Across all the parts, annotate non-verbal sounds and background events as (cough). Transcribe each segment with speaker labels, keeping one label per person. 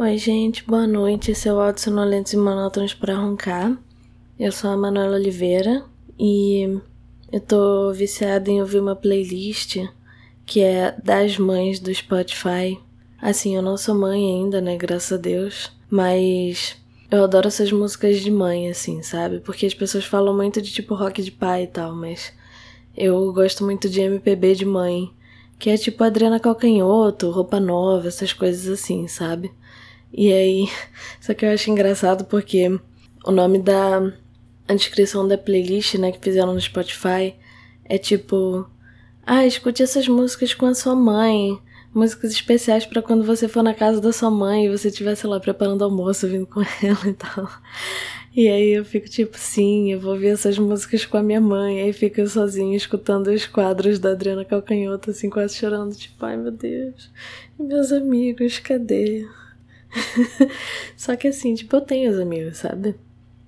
Speaker 1: Oi, gente, boa noite. Esse é o Áudio Sonolentos e Monótonos para Roncar. Eu sou a Manuela Oliveira e eu tô viciada em ouvir uma playlist que é das mães do Spotify. Assim, eu não sou mãe ainda, né? Graças a Deus. Mas eu adoro essas músicas de mãe, assim, sabe? Porque as pessoas falam muito de tipo rock de pai e tal, mas eu gosto muito de MPB de mãe. Que é tipo Adriana Calcanhoto, Roupa Nova, essas coisas assim, sabe? E aí, (laughs) só que eu acho engraçado porque o nome da a descrição da playlist, né, que fizeram no Spotify é tipo, ah, escute essas músicas com a sua mãe, músicas especiais para quando você for na casa da sua mãe e você estiver, sei lá, preparando almoço, vindo com (laughs) ela e tal. E aí eu fico tipo, sim, eu vou ouvir essas músicas com a minha mãe. Aí fico sozinha escutando os quadros da Adriana Calcanhoto, assim, quase chorando, tipo, ai meu Deus, e meus amigos, cadê? (laughs) Só que assim, tipo, eu tenho os amigos, sabe?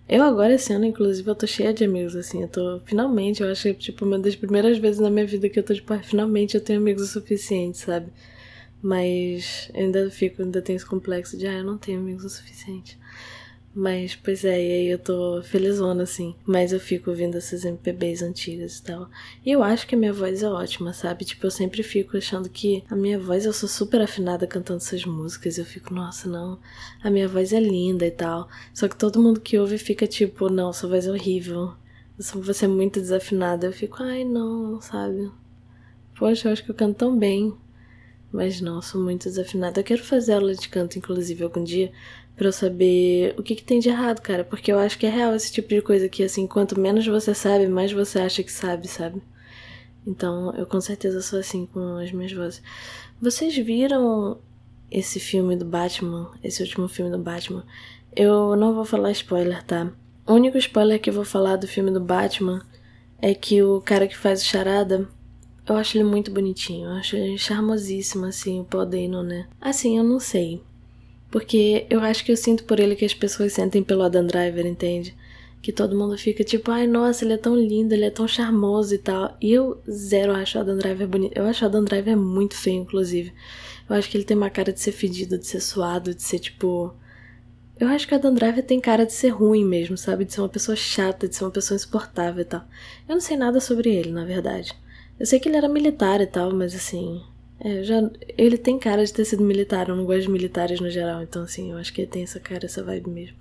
Speaker 1: Eu agora esse ano, inclusive, eu tô cheia de amigos, assim, eu tô, finalmente, eu acho que, tipo, uma das primeiras vezes na minha vida que eu tô, tipo, ah, finalmente eu tenho amigos o suficiente, sabe? Mas ainda fico, ainda tenho esse complexo de, ah, eu não tenho amigos o suficiente. Mas, pois é, e aí eu tô felizona, assim. Mas eu fico ouvindo essas MPBs antigas e tal. E eu acho que a minha voz é ótima, sabe? Tipo, eu sempre fico achando que a minha voz, eu sou super afinada cantando essas músicas. Eu fico, nossa, não, a minha voz é linda e tal. Só que todo mundo que ouve fica tipo, não, sua voz é horrível. Você é muito desafinada. Eu fico, ai, não, sabe? Poxa, eu acho que eu canto tão bem. Mas não, sou muito desafinada. Eu quero fazer aula de canto, inclusive, algum dia, para eu saber o que, que tem de errado, cara. Porque eu acho que é real esse tipo de coisa que, assim, quanto menos você sabe, mais você acha que sabe, sabe? Então, eu com certeza sou assim com as minhas vozes. Vocês viram esse filme do Batman, esse último filme do Batman? Eu não vou falar spoiler, tá? O único spoiler que eu vou falar do filme do Batman é que o cara que faz o charada eu acho ele muito bonitinho, eu acho ele charmosíssimo, assim, o Paul Dano, né? Assim, eu não sei. Porque eu acho que eu sinto por ele que as pessoas sentem pelo Adam Driver, entende? Que todo mundo fica tipo, ai, nossa, ele é tão lindo, ele é tão charmoso e tal. E eu zero acho o Adam Driver bonito. Eu acho o Adam Driver muito feio, inclusive. Eu acho que ele tem uma cara de ser fedido, de ser suado, de ser tipo. Eu acho que o Adam Driver tem cara de ser ruim mesmo, sabe? De ser uma pessoa chata, de ser uma pessoa insuportável e tal. Eu não sei nada sobre ele, na verdade. Eu sei que ele era militar e tal, mas assim. É, já, ele tem cara de ter sido militar, eu não gosto de militares no geral, então assim, eu acho que ele tem essa cara, essa vibe mesmo.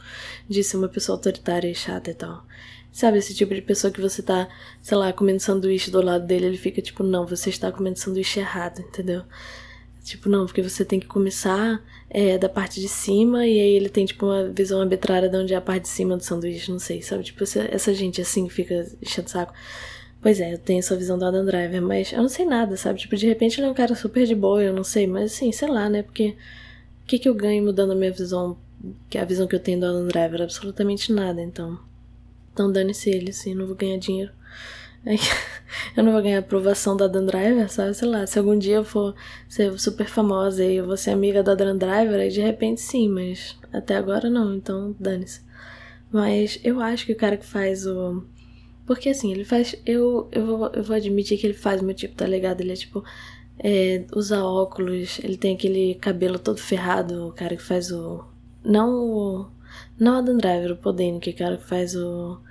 Speaker 1: De ser uma pessoa autoritária e chata e tal. Sabe, esse tipo de pessoa que você tá, sei lá, comendo sanduíche do lado dele, ele fica tipo, não, você está comendo sanduíche errado, entendeu? Tipo, não, porque você tem que começar é, da parte de cima e aí ele tem, tipo, uma visão arbitrária de onde é a parte de cima do sanduíche, não sei, sabe? Tipo, essa, essa gente assim fica enchendo o saco. Pois é, eu tenho essa visão do Adam Driver, mas eu não sei nada, sabe? Tipo, de repente ele é um cara super de boa, eu não sei, mas assim, sei lá, né? Porque o que, que eu ganho mudando a minha visão, que é a visão que eu tenho do Adam Driver? Absolutamente nada, então. Então dane-se ele, assim, não vou ganhar dinheiro. (laughs) eu não vou ganhar aprovação do Adam Driver, sabe? Sei lá, se algum dia eu for ser super famosa e eu vou ser amiga do Adam Driver, aí de repente sim, mas até agora não, então dane-se. Mas eu acho que o cara que faz o porque assim, ele faz. Eu, eu, vou, eu vou admitir que ele faz meu tipo, tá ligado? Ele é tipo. É, usa óculos, ele tem aquele cabelo todo ferrado, o cara que faz o. Não o. Não Adam Driver, o Podene, que é o cara que faz o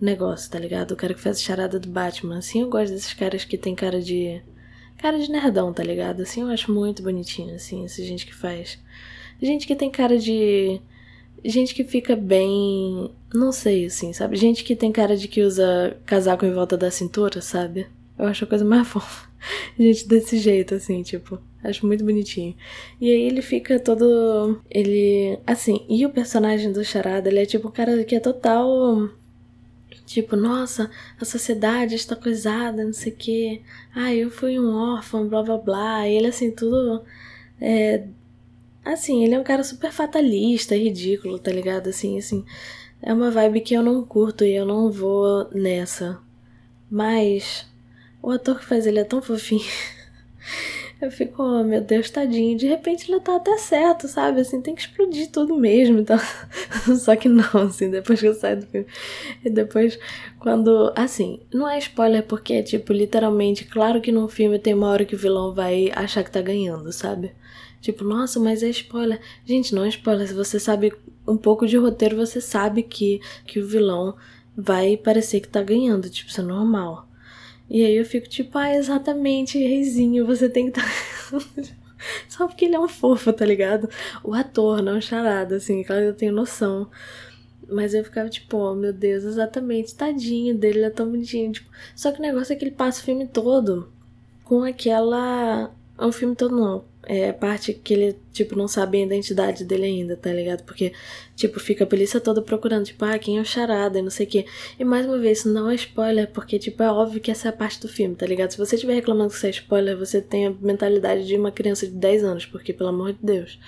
Speaker 1: negócio, tá ligado? O cara que faz a charada do Batman. Assim, eu gosto desses caras que tem cara de. Cara de nerdão, tá ligado? Assim, eu acho muito bonitinho, assim, essa gente que faz. Gente que tem cara de gente que fica bem. Não sei, assim, sabe? Gente que tem cara de que usa casaco em volta da cintura, sabe? Eu acho a coisa mais (laughs) fofa. Gente desse jeito, assim, tipo. Acho muito bonitinho. E aí ele fica todo. Ele. Assim, e o personagem do Charada, ele é tipo um cara que é total. Tipo, nossa, a sociedade está coisada, não sei o quê. Ah, eu fui um órfão, blá blá blá. E ele, assim, tudo. É, Assim, ele é um cara super fatalista, ridículo, tá ligado? Assim, assim. É uma vibe que eu não curto e eu não vou nessa. Mas o ator que faz ele é tão fofinho. (laughs) Eu fico, oh meu Deus, tadinho. De repente ele tá até certo, sabe? Assim, tem que explodir tudo mesmo. Então... (laughs) Só que não, assim, depois que eu saio do filme. E depois, quando. Assim, não é spoiler porque é tipo, literalmente, claro que no filme tem uma hora que o vilão vai achar que tá ganhando, sabe? Tipo, nossa, mas é spoiler. Gente, não é spoiler. Se você sabe um pouco de roteiro, você sabe que, que o vilão vai parecer que tá ganhando. Tipo, isso é normal. E aí eu fico tipo, ah, exatamente, reizinho, você tem que tá. (laughs) Só porque ele é um fofo, tá ligado? O ator, não charada, assim, claro que eu tenho noção. Mas eu ficava tipo, oh meu Deus, exatamente, tadinho dele, ele é tão bonitinho. Tipo, só que o negócio é que ele passa o filme todo com aquela. O filme todo não é parte que ele, tipo, não sabe a identidade dele ainda, tá ligado? Porque, tipo, fica a polícia toda procurando, tipo, ah, quem é o charada e não sei o quê. E mais uma vez, isso não é spoiler, porque, tipo, é óbvio que essa é a parte do filme, tá ligado? Se você estiver reclamando que isso é spoiler, você tem a mentalidade de uma criança de 10 anos, porque, pelo amor de Deus.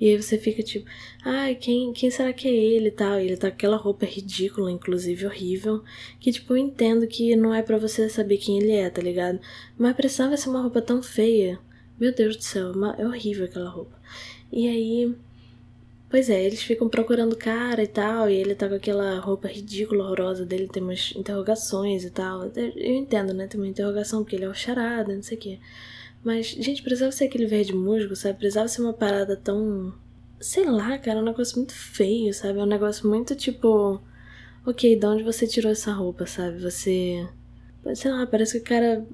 Speaker 1: E aí você fica tipo, ai, quem, quem será que é ele e tal? E ele tá com aquela roupa ridícula, inclusive horrível, que, tipo, eu entendo que não é para você saber quem ele é, tá ligado? Mas precisava ser uma roupa tão feia meu Deus do céu, é horrível aquela roupa. E aí. Pois é, eles ficam procurando o cara e tal, e ele tá com aquela roupa ridícula, horrorosa dele, tem umas interrogações e tal. Eu entendo, né? Tem uma interrogação porque ele é o charada, não sei o quê. Mas, gente, precisava ser aquele verde musgo, sabe? Precisava ser uma parada tão. Sei lá, cara, é um negócio muito feio, sabe? É um negócio muito tipo. Ok, de onde você tirou essa roupa, sabe? Você. Sei lá, parece que o cara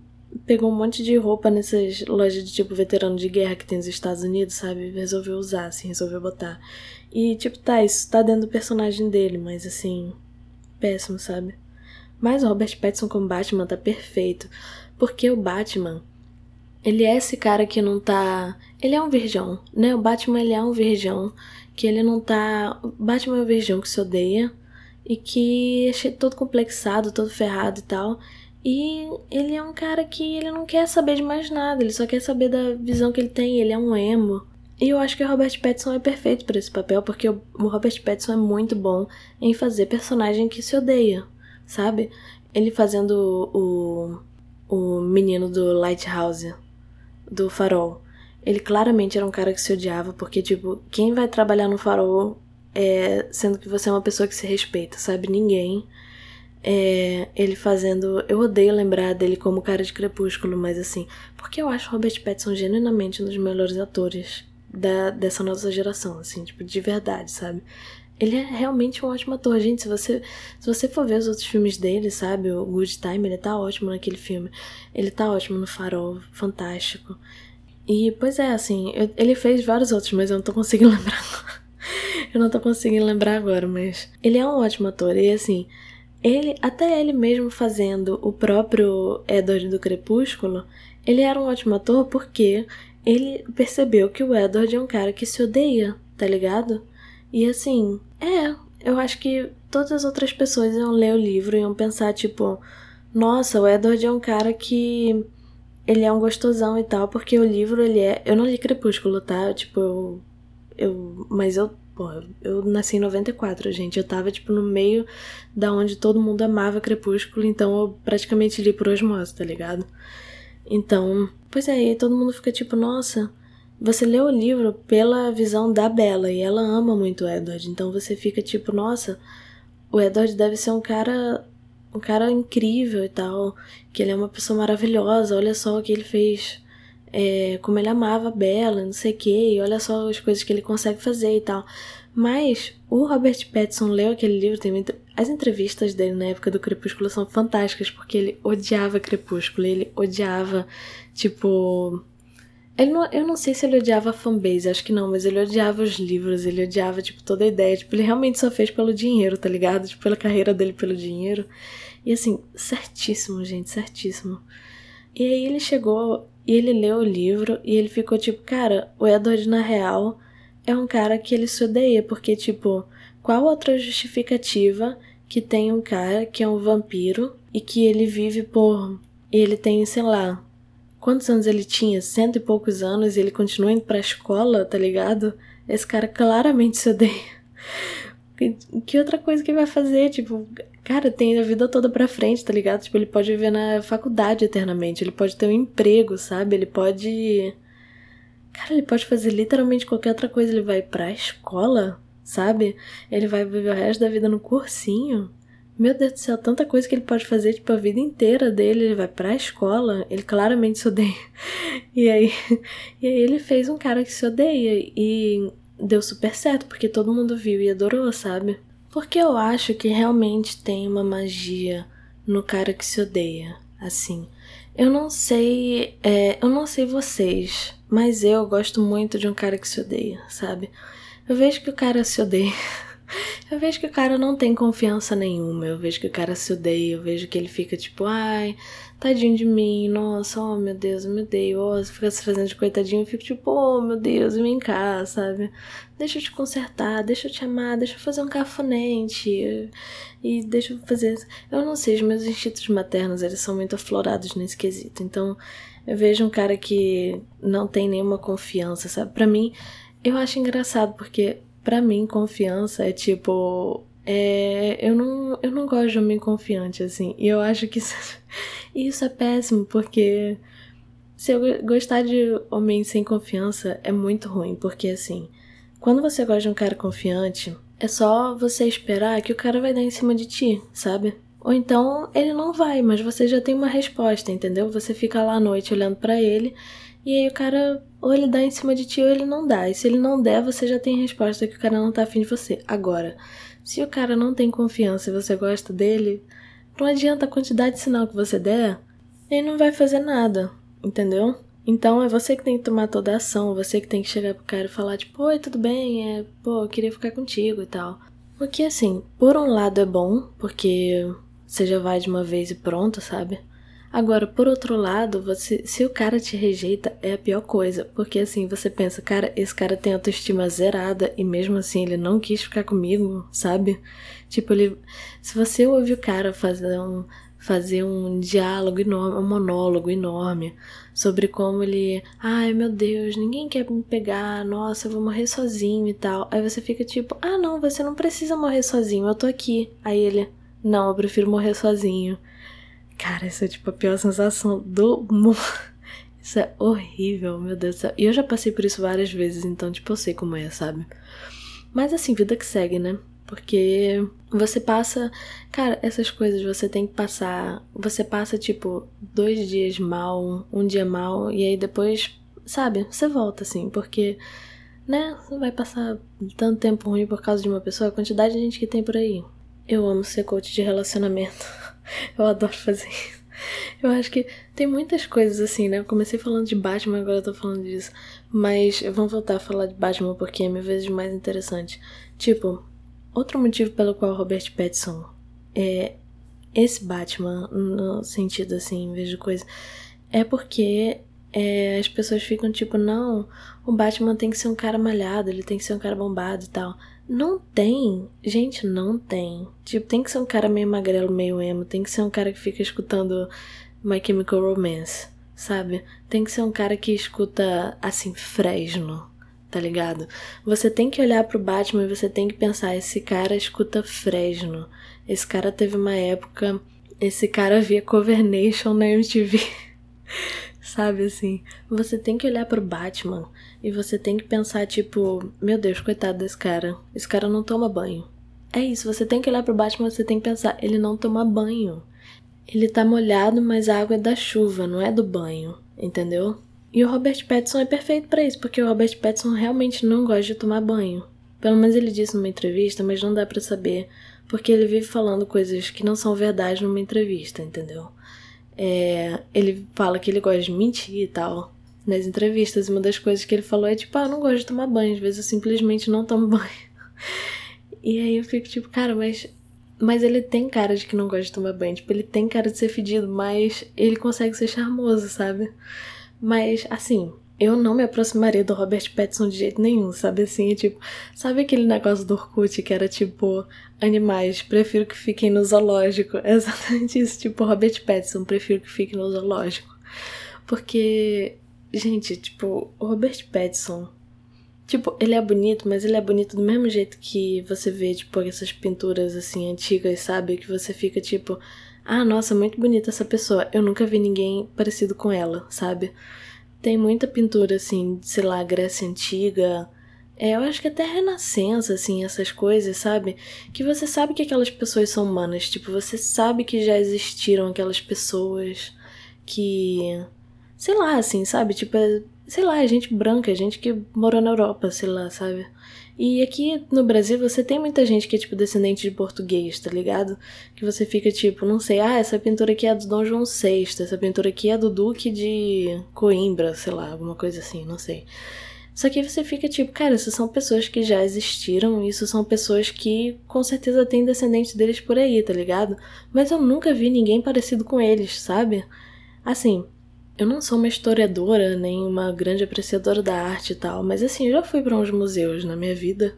Speaker 1: pegou um monte de roupa nessas lojas de tipo veterano de guerra que tem nos Estados Unidos, sabe? Resolveu usar, assim, resolveu botar. E tipo, tá, isso tá dentro do personagem dele, mas assim, péssimo, sabe? Mas o Robert Pattinson como Batman tá perfeito, porque o Batman, ele é esse cara que não tá, ele é um virgão, né? O Batman ele é um virgão que ele não tá, o Batman é um virgão que se odeia e que é todo complexado, todo ferrado e tal. E ele é um cara que ele não quer saber de mais nada, ele só quer saber da visão que ele tem, ele é um emo. E eu acho que o Robert Pattinson é perfeito para esse papel, porque o Robert Pattinson é muito bom em fazer personagem que se odeia, sabe? Ele fazendo o, o menino do Lighthouse, do Farol. Ele claramente era um cara que se odiava, porque, tipo, quem vai trabalhar no Farol é sendo que você é uma pessoa que se respeita, sabe? Ninguém é, ele fazendo. Eu odeio lembrar dele como cara de crepúsculo, mas assim, porque eu acho Robert Pattinson genuinamente um dos melhores atores da, dessa nossa geração, assim, tipo, de verdade, sabe? Ele é realmente um ótimo ator, gente. Se você, se você for ver os outros filmes dele, sabe? O Good Time, ele tá ótimo naquele filme. Ele tá ótimo no Farol, fantástico. E, pois é, assim, eu, ele fez vários outros, mas eu não tô conseguindo (laughs) lembrar. eu não tô conseguindo lembrar agora, mas. Ele é um ótimo ator. E, assim, ele, até ele mesmo fazendo o próprio Edward do Crepúsculo, ele era um ótimo ator porque ele percebeu que o Edward é um cara que se odeia, tá ligado? E assim, é, eu acho que todas as outras pessoas iam ler o livro e iam pensar, tipo, nossa, o Edward é um cara que ele é um gostosão e tal, porque o livro ele é. Eu não li Crepúsculo, tá? Tipo, eu. eu mas eu Pô, eu nasci em 94, gente. Eu tava, tipo, no meio da onde todo mundo amava Crepúsculo, então eu praticamente li por osmose, tá ligado? Então, pois é, todo mundo fica tipo, nossa, você leu o livro pela visão da Bella e ela ama muito o Edward, então você fica tipo, nossa, o Edward deve ser um cara um cara incrível e tal, que ele é uma pessoa maravilhosa, olha só o que ele fez é, como ele amava a Bella, não sei o que, e olha só as coisas que ele consegue fazer e tal. Mas o Robert Pattinson leu aquele livro, tem as entrevistas dele na época do Crepúsculo são fantásticas, porque ele odiava Crepúsculo, ele odiava, tipo... Ele não, eu não sei se ele odiava a fanbase, acho que não, mas ele odiava os livros, ele odiava, tipo, toda a ideia. Tipo, ele realmente só fez pelo dinheiro, tá ligado? Tipo, pela carreira dele pelo dinheiro. E assim, certíssimo, gente, certíssimo. E aí ele chegou e ele leu o livro e ele ficou tipo, cara, o Edward na real é um cara que ele se odeia, porque tipo, qual outra justificativa que tem um cara que é um vampiro e que ele vive por. Ele tem, sei lá, quantos anos ele tinha? Cento e poucos anos e ele continua indo pra escola, tá ligado? Esse cara claramente se odeia. (laughs) Que outra coisa que vai fazer? Tipo, cara, tem a vida toda pra frente, tá ligado? Tipo, ele pode viver na faculdade eternamente, ele pode ter um emprego, sabe? Ele pode. Cara, ele pode fazer literalmente qualquer outra coisa. Ele vai pra escola, sabe? Ele vai viver o resto da vida no cursinho. meu Deus do céu, tanta coisa que ele pode fazer, tipo, a vida inteira dele, ele vai pra escola, ele claramente se odeia. (laughs) E aí, (laughs) e aí ele fez um cara que se odeia e deu super certo, porque todo mundo viu e adorou, sabe? Porque eu acho que realmente tem uma magia no cara que se odeia, assim. Eu não sei, é, eu não sei vocês, mas eu gosto muito de um cara que se odeia, sabe? Eu vejo que o cara se odeia. (laughs) Eu vejo que o cara não tem confiança nenhuma. Eu vejo que o cara se odeia. Eu vejo que ele fica tipo, ai, tadinho de mim. Nossa, oh meu Deus, eu me odeio. Oh, fica se fazendo de coitadinho. Eu fico tipo, oh meu Deus, vem cá, sabe? Deixa eu te consertar, deixa eu te amar, deixa eu fazer um cafunente. E deixa eu fazer. Eu não sei, os meus instintos maternos, eles são muito aflorados nesse quesito. Então, eu vejo um cara que não tem nenhuma confiança, sabe? Para mim, eu acho engraçado porque para mim, confiança é tipo. É, eu, não, eu não gosto de homem confiante, assim. E eu acho que isso, (laughs) isso é péssimo, porque se eu gostar de homem sem confiança é muito ruim, porque assim, quando você gosta de um cara confiante, é só você esperar que o cara vai dar em cima de ti, sabe? Ou então ele não vai, mas você já tem uma resposta, entendeu? Você fica lá à noite olhando para ele e aí o cara ou ele dá em cima de ti ou ele não dá. E se ele não der, você já tem resposta que o cara não tá afim de você. Agora, se o cara não tem confiança e você gosta dele, não adianta a quantidade de sinal que você der, ele não vai fazer nada, entendeu? Então é você que tem que tomar toda a ação, você que tem que chegar pro cara e falar, tipo, oi, tudo bem? É, pô, eu queria ficar contigo e tal. Porque assim, por um lado é bom, porque você já vai de uma vez e pronto, sabe? Agora, por outro lado, você, se o cara te rejeita, é a pior coisa, porque assim, você pensa, cara, esse cara tem autoestima zerada e mesmo assim ele não quis ficar comigo, sabe? Tipo, ele se você ouvir o cara fazer um fazer um diálogo enorme, um monólogo enorme sobre como ele, ai meu Deus, ninguém quer me pegar, nossa, eu vou morrer sozinho e tal. Aí você fica tipo, ah não, você não precisa morrer sozinho, eu tô aqui. Aí ele, não, eu prefiro morrer sozinho. Cara, isso é tipo a pior sensação do mundo. (laughs) Isso é horrível, meu Deus do céu. E eu já passei por isso várias vezes, então, tipo, eu sei como é, sabe? Mas assim, vida que segue, né? Porque você passa. Cara, essas coisas você tem que passar. Você passa, tipo, dois dias mal, um dia mal, e aí depois, sabe? Você volta, assim, porque. Né? Você vai passar tanto tempo ruim por causa de uma pessoa, a quantidade de gente que tem por aí. Eu amo ser coach de relacionamento. (laughs) Eu adoro fazer isso. Eu acho que tem muitas coisas assim, né? Eu comecei falando de Batman, agora eu tô falando disso. Mas vamos voltar a falar de Batman porque é mil vezes mais interessante. Tipo, outro motivo pelo qual Robert Pattinson é esse Batman, no sentido assim, em vez de coisa, é porque é, as pessoas ficam tipo, não, o Batman tem que ser um cara malhado, ele tem que ser um cara bombado e tal. Não tem. Gente, não tem. Tipo, tem que ser um cara meio magrelo, meio emo. Tem que ser um cara que fica escutando My Chemical Romance, sabe? Tem que ser um cara que escuta, assim, Fresno, tá ligado? Você tem que olhar pro Batman e você tem que pensar: esse cara escuta Fresno. Esse cara teve uma época. Esse cara via Cover Nation na MTV. (laughs) sabe assim? Você tem que olhar pro Batman e você tem que pensar, tipo, meu Deus, coitado desse cara. Esse cara não toma banho. É isso, você tem que olhar pro Batman, você tem que pensar, ele não toma banho. Ele tá molhado, mas a água é da chuva, não é do banho, entendeu? E o Robert Pattinson é perfeito para isso, porque o Robert Pattinson realmente não gosta de tomar banho. Pelo menos ele disse numa entrevista, mas não dá para saber, porque ele vive falando coisas que não são verdade numa entrevista, entendeu? É, ele fala que ele gosta de mentir e tal nas entrevistas. Uma das coisas que ele falou é tipo, ah, eu não gosto de tomar banho, às vezes eu simplesmente não tomo (laughs) banho. E aí eu fico tipo, cara, mas. Mas ele tem cara de que não gosta de tomar banho. Tipo, ele tem cara de ser fedido, mas ele consegue ser charmoso, sabe? Mas, assim, eu não me aproximaria do Robert Pattinson de jeito nenhum, sabe assim? É tipo, sabe aquele negócio do Orkut que era tipo, animais, prefiro que fiquem no zoológico? É (laughs) exatamente isso, tipo, Robert Pattinson, prefiro que fique no zoológico. Porque, gente, tipo, o Robert Pattinson, tipo, ele é bonito, mas ele é bonito do mesmo jeito que você vê, tipo, essas pinturas assim antigas, sabe? Que você fica tipo, ah, nossa, muito bonita essa pessoa. Eu nunca vi ninguém parecido com ela, sabe? Tem muita pintura, assim, sei lá, Grécia Antiga, É, eu acho que até renascença, assim, essas coisas, sabe? Que você sabe que aquelas pessoas são humanas. Tipo, você sabe que já existiram aquelas pessoas que. Sei lá, assim, sabe? Tipo, é, sei lá, é gente branca, gente que morou na Europa, sei lá, sabe? E aqui no Brasil você tem muita gente que é tipo descendente de português, tá ligado? Que você fica tipo, não sei, ah, essa pintura aqui é do Dom João VI, essa pintura aqui é do Duque de Coimbra, sei lá, alguma coisa assim, não sei. Só que você fica tipo, cara, essas são pessoas que já existiram, isso são pessoas que com certeza têm descendentes deles por aí, tá ligado? Mas eu nunca vi ninguém parecido com eles, sabe? Assim, eu não sou uma historiadora nem uma grande apreciadora da arte e tal, mas assim, eu já fui para uns museus na minha vida.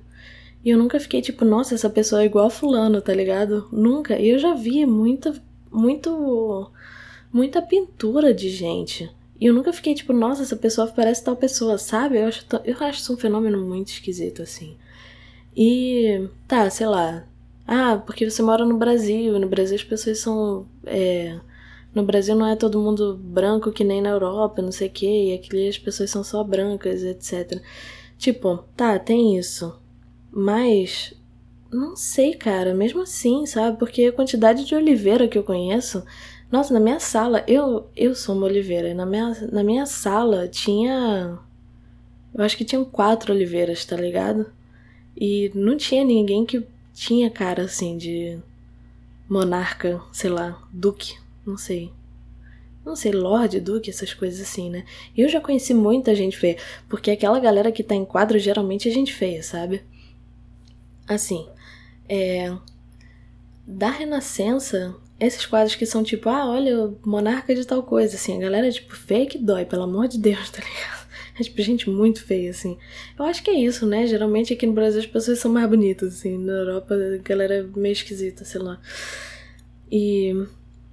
Speaker 1: E eu nunca fiquei tipo, nossa, essa pessoa é igual a fulano, tá ligado? Nunca. E eu já vi muita, muito, muita pintura de gente. E eu nunca fiquei tipo, nossa, essa pessoa parece tal pessoa, sabe? Eu acho, eu acho isso um fenômeno muito esquisito, assim. E, tá, sei lá. Ah, porque você mora no Brasil, e no Brasil as pessoas são, é, no Brasil não é todo mundo branco que nem na Europa, não sei o que, e aqui as pessoas são só brancas, etc. Tipo, tá, tem isso. Mas não sei, cara, mesmo assim, sabe? Porque a quantidade de oliveira que eu conheço. Nossa, na minha sala, eu, eu sou uma oliveira. Na minha, na minha sala tinha. Eu acho que tinham quatro oliveiras, tá ligado? E não tinha ninguém que tinha cara assim de monarca, sei lá, duque, não sei. Não sei, Lorde, Duque, essas coisas assim, né? Eu já conheci muita gente feia, porque aquela galera que tá em quadro geralmente é gente feia, sabe? Assim, é. Da Renascença, esses quadros que são tipo, ah, olha, monarca de tal coisa, assim, a galera é tipo feia que dói, pelo amor de Deus, (laughs) tá ligado? É tipo gente muito feia, assim. Eu acho que é isso, né? Geralmente aqui no Brasil as pessoas são mais bonitas, assim. Na Europa a galera é meio esquisita, sei lá. E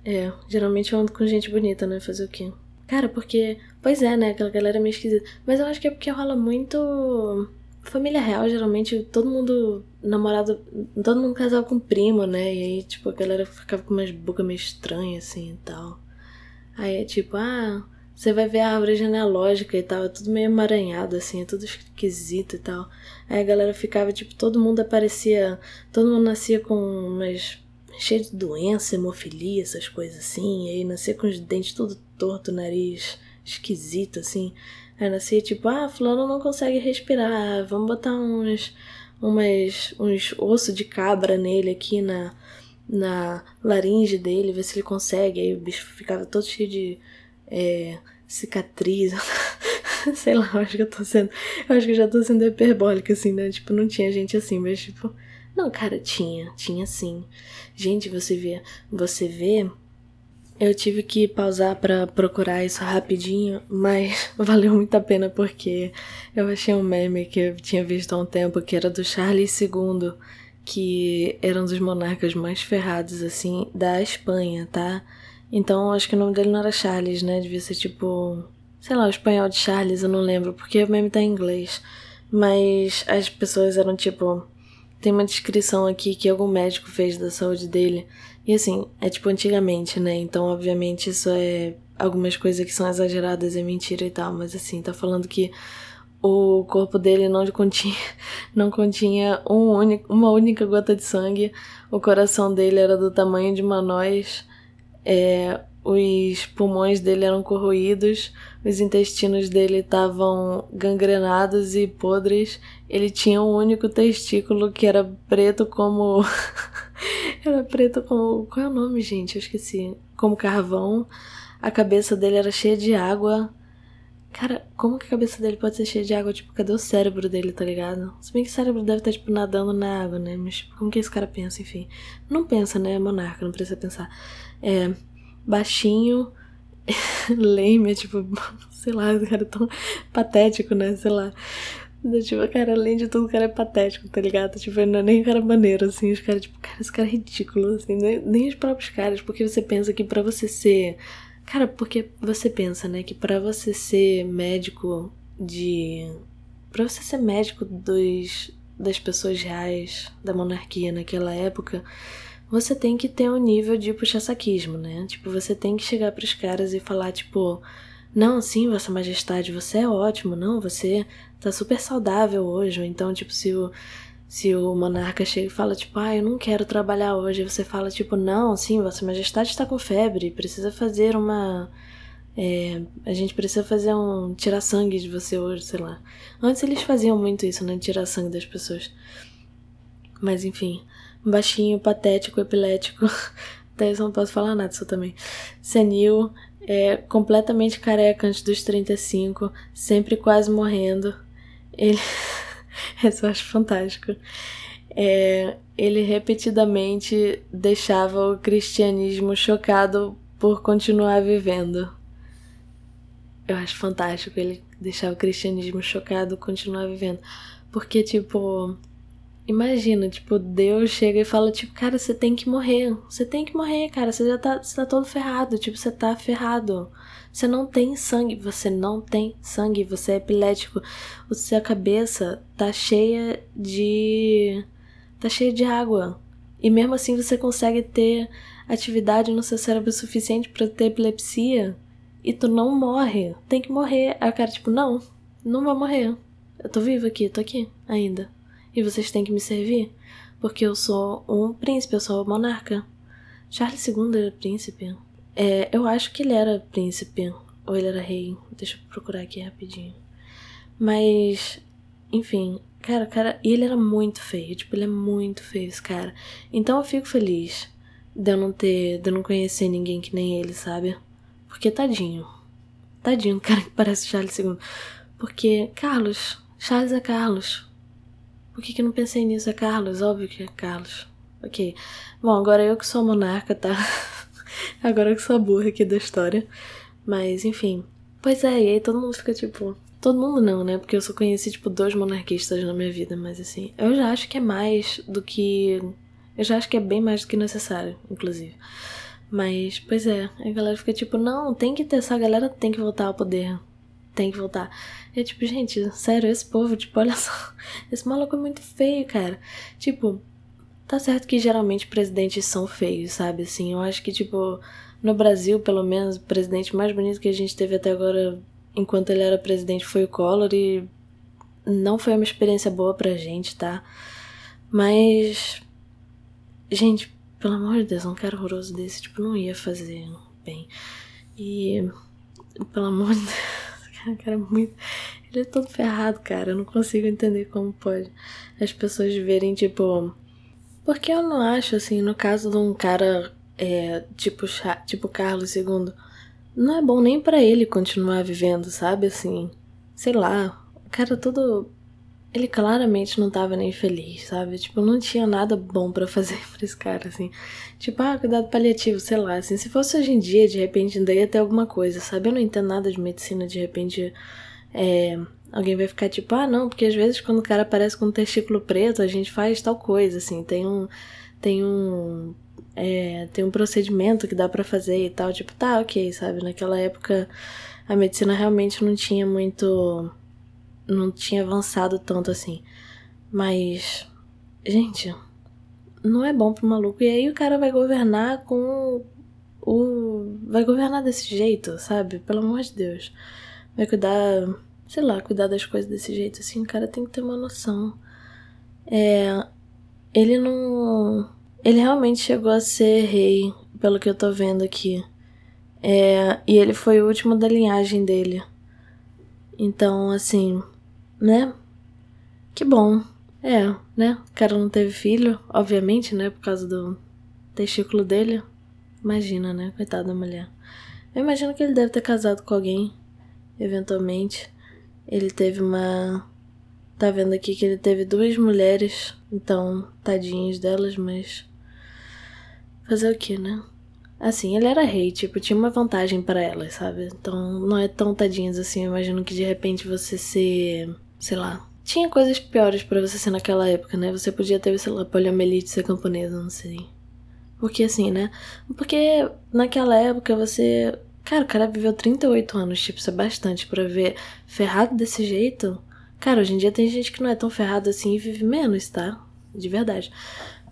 Speaker 1: é, geralmente eu ando com gente bonita, né? Fazer o quê? Cara, porque. Pois é, né? Aquela galera meio esquisita. Mas eu acho que é porque rola muito. Família real, geralmente, todo mundo namorado. Todo mundo casava com primo, né? E aí, tipo, a galera ficava com umas bocas meio estranhas, assim e tal. Aí é tipo, ah, você vai ver a árvore genealógica e tal, é tudo meio emaranhado, assim, é tudo esquisito e tal. Aí a galera ficava, tipo, todo mundo aparecia. Todo mundo nascia com umas cheio de doença, hemofilia, essas coisas assim. E aí nascia com os dentes tudo torto, nariz esquisito, assim. Aí nascia tipo, ah, fulano não consegue respirar, vamos botar uns, umas, uns osso de cabra nele aqui na, na laringe dele, ver se ele consegue. Aí o bicho ficava todo cheio de é, cicatriz. (laughs) Sei lá, acho que eu tô sendo. Acho que eu já tô sendo hiperbólica, assim, né? Tipo, não tinha gente assim, mas tipo. Não, cara, tinha, tinha sim. Gente, você vê, você vê. Eu tive que pausar para procurar isso rapidinho, mas (laughs) valeu muito a pena porque eu achei um meme que eu tinha visto há um tempo que era do Charles II, que era um dos monarcas mais ferrados assim da Espanha, tá? Então acho que o nome dele não era Charles, né? Devia ser tipo, sei lá, o espanhol de Charles, eu não lembro, porque o meme tá em inglês. Mas as pessoas eram tipo tem uma descrição aqui que algum médico fez da saúde dele. E assim, é tipo antigamente, né? Então, obviamente, isso é. Algumas coisas que são exageradas é mentira e tal, mas assim, tá falando que o corpo dele não continha, (laughs) não continha um único, uma única gota de sangue, o coração dele era do tamanho de uma noz, é, os pulmões dele eram corroídos, os intestinos dele estavam gangrenados e podres. Ele tinha um único testículo que era preto como. (laughs) era preto como. Qual é o nome, gente? Eu esqueci. Como carvão. A cabeça dele era cheia de água. Cara, como que a cabeça dele pode ser cheia de água? Tipo, cadê o cérebro dele, tá ligado? Se bem que o cérebro deve estar, tipo, nadando na água, né? Mas, tipo, como que esse cara pensa, enfim? Não pensa, né? É monarca, não precisa pensar. É baixinho, (laughs) leme, tipo, (laughs) sei lá, o cara é tão patético, né? Sei lá. Tipo, cara, além de tudo, o cara é patético, tá ligado? Tipo, não é nem o cara maneiro, assim. Os caras, tipo, cara, esse cara é ridículo, assim. Nem, nem os próprios caras, porque você pensa que para você ser. Cara, porque você pensa, né, que para você ser médico de. para você ser médico dos, das pessoas reais da monarquia naquela época, você tem que ter um nível de puxa-saquismo, né? Tipo, você tem que chegar pros caras e falar, tipo, não, sim, Vossa Majestade, você é ótimo, não, você tá super saudável hoje. Então, tipo, se o, se o monarca chega e fala, tipo, ah, eu não quero trabalhar hoje, você fala, tipo, não, sim, Vossa Majestade está com febre, precisa fazer uma. É, a gente precisa fazer um tirar sangue de você hoje, sei lá. Antes eles faziam muito isso, né? Tirar sangue das pessoas. Mas enfim, baixinho, patético, epilético. (laughs) Até isso não posso falar nada disso também. Senil, é, completamente careca antes dos 35, sempre quase morrendo. Ele. (laughs) Isso eu acho fantástico. É, ele repetidamente deixava o cristianismo chocado por continuar vivendo. Eu acho fantástico ele deixar o cristianismo chocado continuar vivendo. Porque, tipo, Imagina, tipo, Deus chega e fala, tipo, cara, você tem que morrer. Você tem que morrer, cara. Você já tá, você tá todo ferrado. Tipo, você tá ferrado. Você não tem sangue. Você não tem sangue. Você é epilético. A sua cabeça tá cheia de. tá cheia de água. E mesmo assim você consegue ter atividade no seu cérebro suficiente para ter epilepsia. E tu não morre. Tem que morrer. Aí o cara, tipo, não, não vai morrer. Eu tô vivo aqui, tô aqui ainda e vocês têm que me servir, porque eu sou um príncipe, eu sou monarca. Charles II era príncipe. É, eu acho que ele era príncipe, ou ele era rei. Deixa eu procurar aqui rapidinho. Mas, enfim, cara, cara, e ele era muito feio, tipo, ele é muito feio esse cara. Então eu fico feliz de eu não ter, de eu não conhecer ninguém que nem ele, sabe? Porque tadinho. Tadinho, cara que parece Charles II. Porque, Carlos, Charles é Carlos. Por que, que não pensei nisso? É Carlos, óbvio que é Carlos. Ok. Bom, agora eu que sou monarca, tá? (laughs) agora eu que sou a burra aqui da história. Mas, enfim. Pois é, e aí todo mundo fica tipo. Todo mundo não, né? Porque eu só conheci, tipo, dois monarquistas na minha vida, mas assim. Eu já acho que é mais do que. Eu já acho que é bem mais do que necessário, inclusive. Mas, pois é, a galera fica tipo, não, tem que ter essa galera, tem que voltar ao poder tem que voltar. É tipo, gente, sério, esse povo, tipo, (laughs) olha só, esse maluco é muito feio, cara. Tipo, tá certo que geralmente presidentes são feios, sabe? Assim, eu acho que, tipo, no Brasil, pelo menos, o presidente mais bonito que a gente teve até agora, enquanto ele era presidente, foi o Collor e não foi uma experiência boa pra gente, tá? Mas, gente, pelo amor de Deus, um cara horroroso desse, tipo, não ia fazer bem. E, pelo amor de Deus. (laughs) Cara, muito. Ele é todo ferrado, cara. Eu não consigo entender como pode as pessoas verem, tipo. Porque eu não acho, assim, no caso de um cara é, tipo, tipo Carlos II, não é bom nem para ele continuar vivendo, sabe? Assim, sei lá. O cara todo ele claramente não tava nem feliz, sabe? Tipo, não tinha nada bom para fazer (laughs) pra esse cara, assim. Tipo, ah, cuidado paliativo, sei lá, assim. Se fosse hoje em dia, de repente ainda ia ter alguma coisa, sabe? Eu não entendo nada de medicina, de repente. É, alguém vai ficar tipo, ah, não, porque às vezes quando o cara aparece com um testículo preto, a gente faz tal coisa, assim. Tem um. Tem um. É, tem um procedimento que dá para fazer e tal. Tipo, tá, ok, sabe? Naquela época a medicina realmente não tinha muito não tinha avançado tanto assim. Mas, gente, não é bom pro maluco. E aí o cara vai governar com o. Vai governar desse jeito, sabe? Pelo amor de Deus. Vai cuidar, sei lá, cuidar das coisas desse jeito, assim. O cara tem que ter uma noção. É. Ele não. Ele realmente chegou a ser rei, pelo que eu tô vendo aqui. É, e ele foi o último da linhagem dele. Então, assim, né? Que bom. É, né? O cara não teve filho, obviamente, né? Por causa do testículo dele. Imagina, né? Coitada da mulher. Eu imagino que ele deve ter casado com alguém, eventualmente. Ele teve uma. Tá vendo aqui que ele teve duas mulheres, então, tadinhas delas, mas. Fazer o que, né? Assim, ele era rei, tipo, tinha uma vantagem para elas, sabe? Então, não é tão tadinhas assim. Eu imagino que de repente você ser sei lá. Tinha coisas piores para você ser naquela época, né? Você podia ter, sei lá, poliomielite, ser camponesa, não sei. Porque assim, né? Porque naquela época você. Cara, o cara viveu 38 anos, tipo, isso é bastante para ver ferrado desse jeito. Cara, hoje em dia tem gente que não é tão ferrado assim e vive menos, tá? De verdade.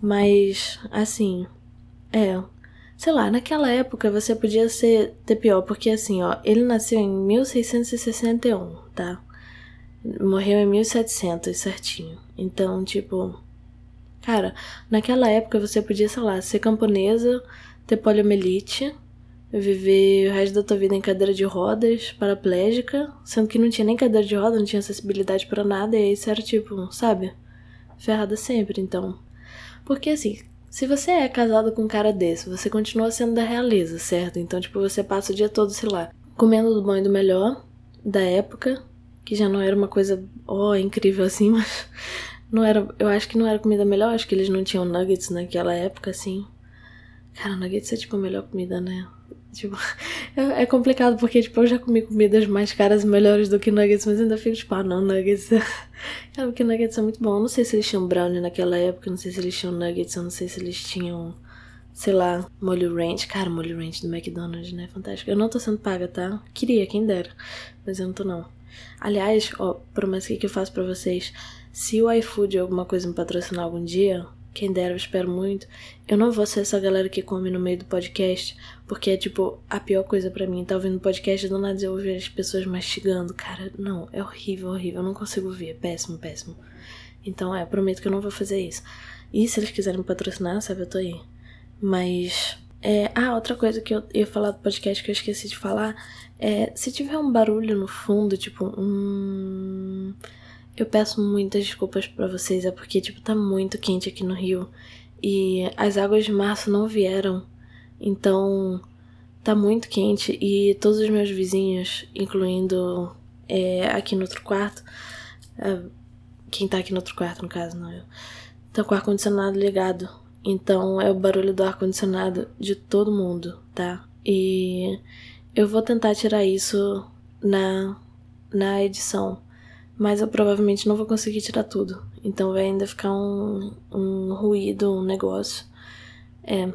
Speaker 1: Mas, assim, é. Sei lá, naquela época você podia ser ter pior, porque assim, ó, ele nasceu em 1661, tá? Morreu em 1700, certinho. Então, tipo. Cara, naquela época você podia, sei lá, ser camponesa, ter poliomielite, viver o resto da tua vida em cadeira de rodas, paraplégica, sendo que não tinha nem cadeira de roda, não tinha acessibilidade para nada, e isso era tipo, sabe? Ferrada sempre, então. Porque assim, se você é casado com um cara desse, você continua sendo da realeza, certo? Então, tipo, você passa o dia todo, sei lá, comendo do bom e do melhor da época, que já não era uma coisa, oh, incrível assim, (laughs) mas não era, eu acho que não era comida melhor, acho que eles não tinham nuggets naquela época assim. Cara, nuggets é tipo a melhor comida, né? Tipo, (laughs) é, é complicado porque, tipo, eu já comi comidas mais caras e melhores do que nuggets, mas ainda fico, tipo, ah, não, nuggets. (laughs) é porque nuggets é muito bom. Eu não sei se eles tinham brownie naquela época, não sei se eles tinham nuggets, eu não sei se eles tinham, sei lá, molho ranch. Cara, molho ranch do McDonald's, né? Fantástico. Eu não tô sendo paga, tá? Queria, quem dera. Mas eu não tô, não. Aliás, ó, promessa que eu faço para vocês. Se o iFood alguma coisa me patrocinar algum dia, quem dera, eu espero muito. Eu não vou ser essa galera que come no meio do podcast, porque é tipo a pior coisa para mim. Tá ouvindo podcast do nada eu ouvir as pessoas mastigando. Cara, não, é horrível, horrível. Eu não consigo ver. É péssimo, péssimo. Então, é, prometo que eu não vou fazer isso. E se eles quiserem me patrocinar, sabe, eu tô aí. Mas. É, ah, outra coisa que eu ia falar do podcast que eu esqueci de falar é se tiver um barulho no fundo, tipo um. Eu peço muitas desculpas para vocês, é porque, tipo, tá muito quente aqui no Rio. E as águas de março não vieram. Então, tá muito quente. E todos os meus vizinhos, incluindo é, aqui no outro quarto. É, quem tá aqui no outro quarto, no caso, não eu. Tá com o ar-condicionado ligado. Então, é o barulho do ar-condicionado de todo mundo, tá? E eu vou tentar tirar isso na, na edição mas eu provavelmente não vou conseguir tirar tudo. Então vai ainda ficar um, um ruído, um negócio. É,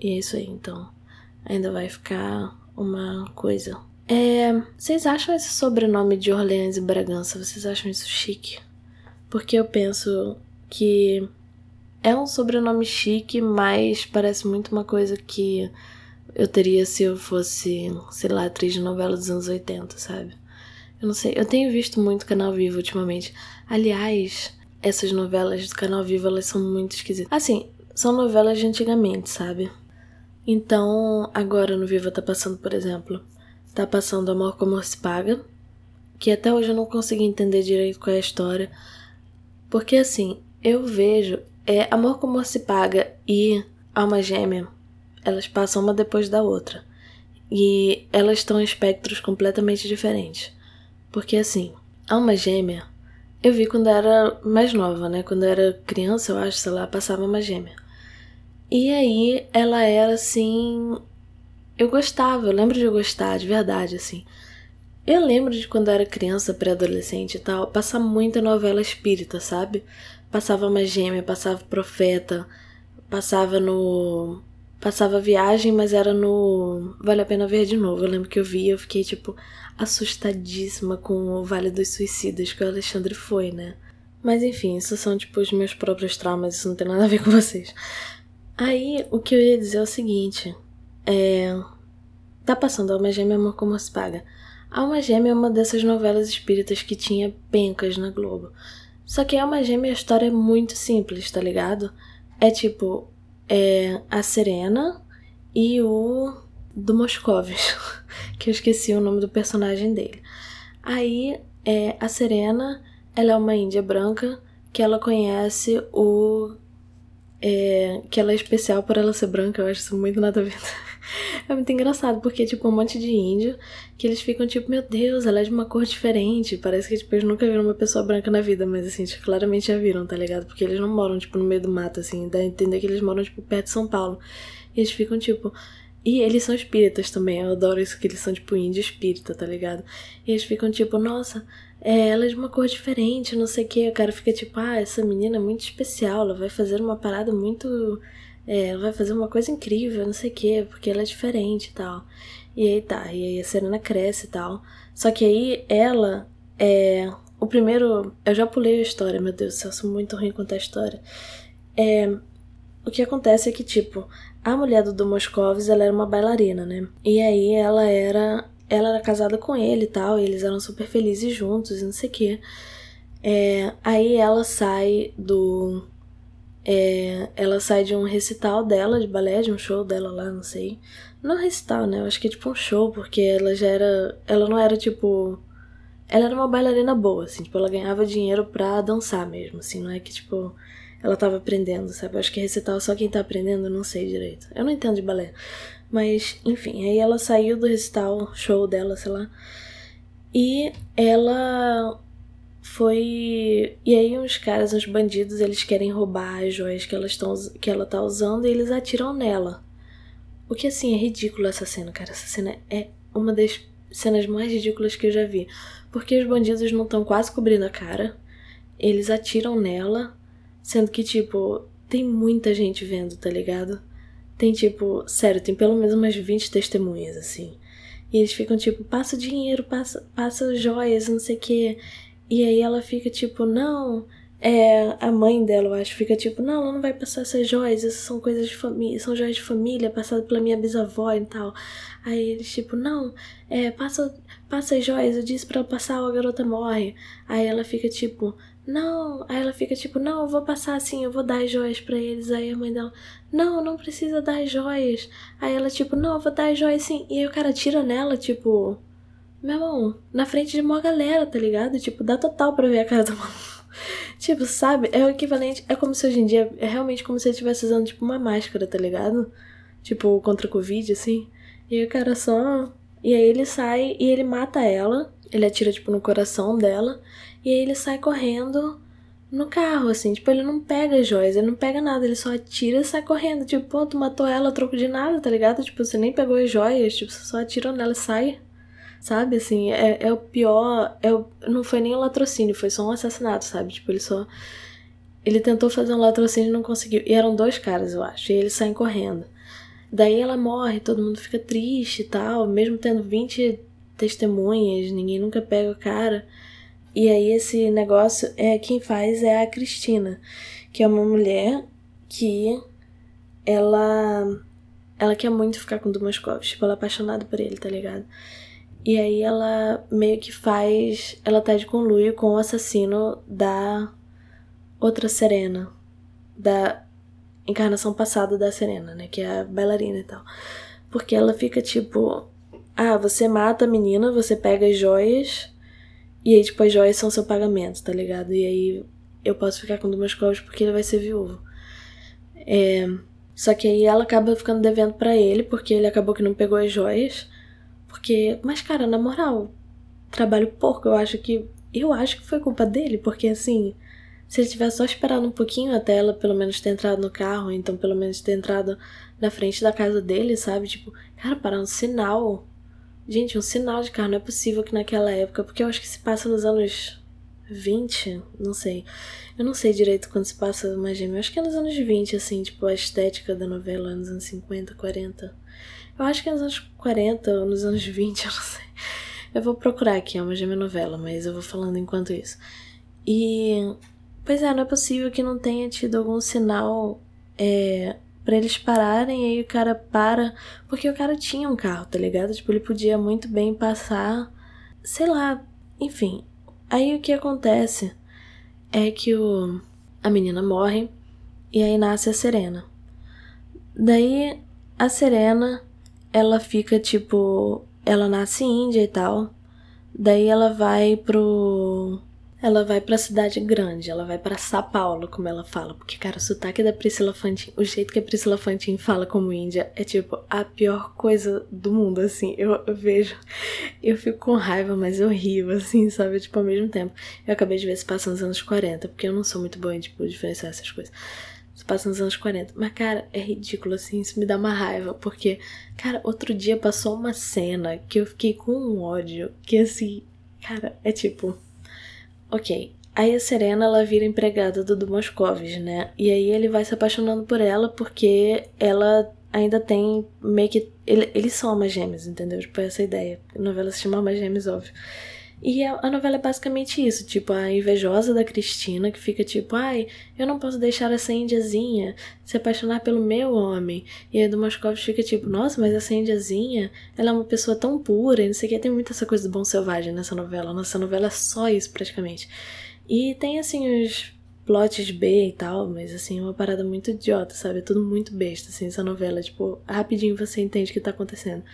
Speaker 1: e é isso aí, então. Ainda vai ficar uma coisa. É, vocês acham esse sobrenome de Orleans e Bragança, vocês acham isso chique? Porque eu penso que é um sobrenome chique, mas parece muito uma coisa que eu teria se eu fosse, sei lá, atriz de novela dos anos 80, sabe? Eu não sei, eu tenho visto muito Canal Vivo ultimamente. Aliás, essas novelas do Canal Vivo, elas são muito esquisitas. Assim, são novelas de antigamente, sabe? Então, agora no Viva tá passando, por exemplo, tá passando Amor Como Se Paga, que até hoje eu não consegui entender direito qual é a história. Porque assim, eu vejo é Amor Como Se Paga e Alma Gêmea, elas passam uma depois da outra. E elas estão em espectros completamente diferentes. Porque assim, alma gêmea, eu vi quando era mais nova, né? Quando era criança, eu acho, sei lá, passava uma gêmea. E aí ela era assim. Eu gostava, eu lembro de gostar, de verdade, assim. Eu lembro de quando eu era criança, pré-adolescente e tal, passar muita novela espírita, sabe? Passava uma gêmea, passava profeta, passava no. Passava viagem, mas era no. Vale a pena ver de novo. Eu lembro que eu vi eu fiquei tipo assustadíssima com o Vale dos Suicidas que o Alexandre foi, né? Mas enfim, isso são tipo os meus próprios traumas, isso não tem nada a ver com (laughs) vocês. Aí, o que eu ia dizer é o seguinte: é. Tá passando Alma Gêmea Amor Como Se Paga. Alma Gêmea é uma dessas novelas espíritas que tinha pencas na Globo. Só que Alma Gêmea a história é muito simples, tá ligado? É tipo, é a Serena e o do Moscovis. (laughs) que eu esqueci o nome do personagem dele. Aí, é, a Serena, ela é uma índia branca que ela conhece o. É, que ela é especial por ela ser branca, eu acho isso muito nada a ver. (laughs) É muito engraçado, porque tipo um monte de índio que eles ficam tipo, meu Deus, ela é de uma cor diferente. Parece que tipo, eles nunca viram uma pessoa branca na vida, mas assim, claramente já viram, tá ligado? Porque eles não moram, tipo, no meio do mato, assim, dá a entender que eles moram, tipo, perto de São Paulo. E eles ficam tipo, e eles são espíritas também, eu adoro isso, que eles são tipo índio espírita, tá ligado? E eles ficam tipo, nossa, é, ela é de uma cor diferente, não sei o que. O cara fica tipo, ah, essa menina é muito especial, ela vai fazer uma parada muito. É, ela vai fazer uma coisa incrível, não sei o que, porque ela é diferente e tal. E aí tá, e aí a Serena cresce e tal. Só que aí ela é. O primeiro. Eu já pulei a história, meu Deus do céu, sou muito ruim contar a história. É. O que acontece é que, tipo, a mulher do Domoskovs, ela era uma bailarina, né? E aí ela era ela era casada com ele e tal, e eles eram super felizes juntos e não sei o quê. É, aí ela sai do. É, ela sai de um recital dela de balé, de um show dela lá, não sei. Não recital, né? Eu acho que é tipo um show, porque ela já era. Ela não era tipo. Ela era uma bailarina boa, assim, tipo, ela ganhava dinheiro pra dançar mesmo, assim, não é que, tipo, ela tava aprendendo, sabe? Eu acho que recital só quem tá aprendendo, não sei direito. Eu não entendo de balé. Mas, enfim, aí ela saiu do recital, show dela, sei lá. E ela foi. E aí uns caras, uns bandidos, eles querem roubar as joias que, elas tão, que ela tá usando e eles atiram nela. O que assim é ridículo essa cena, cara. Essa cena é uma das cenas mais ridículas que eu já vi. Porque os bandidos não estão quase cobrindo a cara. Eles atiram nela, sendo que, tipo, tem muita gente vendo, tá ligado? Tem tipo, sério, tem pelo menos umas 20 testemunhas, assim. E eles ficam tipo, passa dinheiro, passa, passa joias, não sei o quê. E aí ela fica tipo, não. É, a mãe dela, eu acho, fica tipo, não, ela não vai passar essas joias, essas são coisas de família, são joias de família, passadas pela minha bisavó e tal. Aí eles, tipo, não, é, passa, passa as joias, eu disse pra ela passar ou a garota morre. Aí ela fica tipo, não. Aí ela fica tipo, não, eu vou passar assim, eu vou dar as joias para eles. Aí a mãe dela, não, não precisa dar as joias. Aí ela, tipo, não, eu vou dar as joias sim. E aí o cara tira nela, tipo, meu irmão, na frente de uma galera, tá ligado? Tipo, dá total pra ver a cara do maluco. (laughs) tipo, sabe? É o equivalente. É como se hoje em dia. É realmente como se ele estivesse usando, tipo, uma máscara, tá ligado? Tipo, contra a Covid, assim. E o cara só. E aí ele sai e ele mata ela. Ele atira, tipo, no coração dela. E aí ele sai correndo no carro, assim. Tipo, ele não pega as joias, ele não pega nada, ele só atira e sai correndo. Tipo, pô, tu matou ela troco de nada, tá ligado? Tipo, você nem pegou as joias, tipo, você só atirou nela e sai. Sabe, assim, é, é o pior. É o, não foi nem um latrocínio, foi só um assassinato, sabe? Tipo, ele só. Ele tentou fazer um latrocínio e não conseguiu. E eram dois caras, eu acho. E eles saem correndo. Daí ela morre, todo mundo fica triste e tal, mesmo tendo 20 testemunhas, ninguém nunca pega o cara. E aí esse negócio é quem faz é a Cristina, que é uma mulher que ela ela quer muito ficar com o Dumascovs, tipo, ela é apaixonada por ele, tá ligado? E aí ela meio que faz, ela tá de conluio com o assassino da outra Serena, da encarnação passada da Serena, né, que é a bailarina e tal. Porque ela fica tipo, ah, você mata a menina, você pega as joias e aí, tipo, as joias são seu pagamento, tá ligado? E aí eu posso ficar com duas covas porque ele vai ser viúvo. É... Só que aí ela acaba ficando devendo para ele, porque ele acabou que não pegou as joias. Porque. Mas, cara, na moral, trabalho porco, eu acho que. Eu acho que foi culpa dele, porque assim. Se ele tivesse só esperado um pouquinho até ela pelo menos ter entrado no carro, então pelo menos ter entrado na frente da casa dele, sabe? Tipo, cara, parar um sinal Gente, um sinal de carro não é possível que naquela época, porque eu acho que se passa nos anos 20, não sei. Eu não sei direito quando se passa uma gêmea. Eu acho que é nos anos 20, assim, tipo, a estética da novela, nos anos 50, 40. Eu acho que é nos anos 40 ou nos anos 20, (laughs) eu não sei. Eu vou procurar aqui, é uma gêmea novela, mas eu vou falando enquanto isso. E. Pois é, não é possível que não tenha tido algum sinal é, para eles pararem, aí o cara para, porque o cara tinha um carro, tá ligado? Tipo, ele podia muito bem passar, sei lá, enfim. Aí o que acontece é que o a menina morre e aí nasce a Serena. Daí a Serena, ela fica tipo, ela nasce índia e tal. Daí ela vai pro ela vai pra cidade grande, ela vai para São Paulo, como ela fala. Porque, cara, o sotaque da Priscila Fantin, o jeito que a Priscila Fantin fala como índia é tipo a pior coisa do mundo, assim. Eu, eu, vejo, eu fico com raiva, mas eu rio, assim, sabe? Tipo, ao mesmo tempo. Eu acabei de ver se passa nos anos 40, porque eu não sou muito boa em, tipo, diferenciar essas coisas. Passa nos anos 40. Mas, cara, é ridículo, assim, isso me dá uma raiva. Porque, cara, outro dia passou uma cena que eu fiquei com um ódio que, assim, cara, é tipo Ok. Aí a Serena, ela vira empregada do, do Moscovis, né? E aí ele vai se apaixonando por ela porque ela ainda tem meio que... Ele, eles são almas gêmeas, entendeu? Tipo, essa ideia. A novela se chama Almas Gêmeas, óbvio. E a, a, novela é basicamente isso, tipo, a invejosa da Cristina que fica tipo, ai, eu não posso deixar essa índiazinha se apaixonar pelo meu homem. E aí do Moscovitch fica tipo, nossa, mas essa índiazinha, ela é uma pessoa tão pura e não sei o que, tem muita essa coisa do bom selvagem nessa novela. Nossa novela é só isso praticamente. E tem assim os plots B e tal, mas assim, é uma parada muito idiota, sabe? É tudo muito besta, assim, essa novela. Tipo, rapidinho você entende o que tá acontecendo.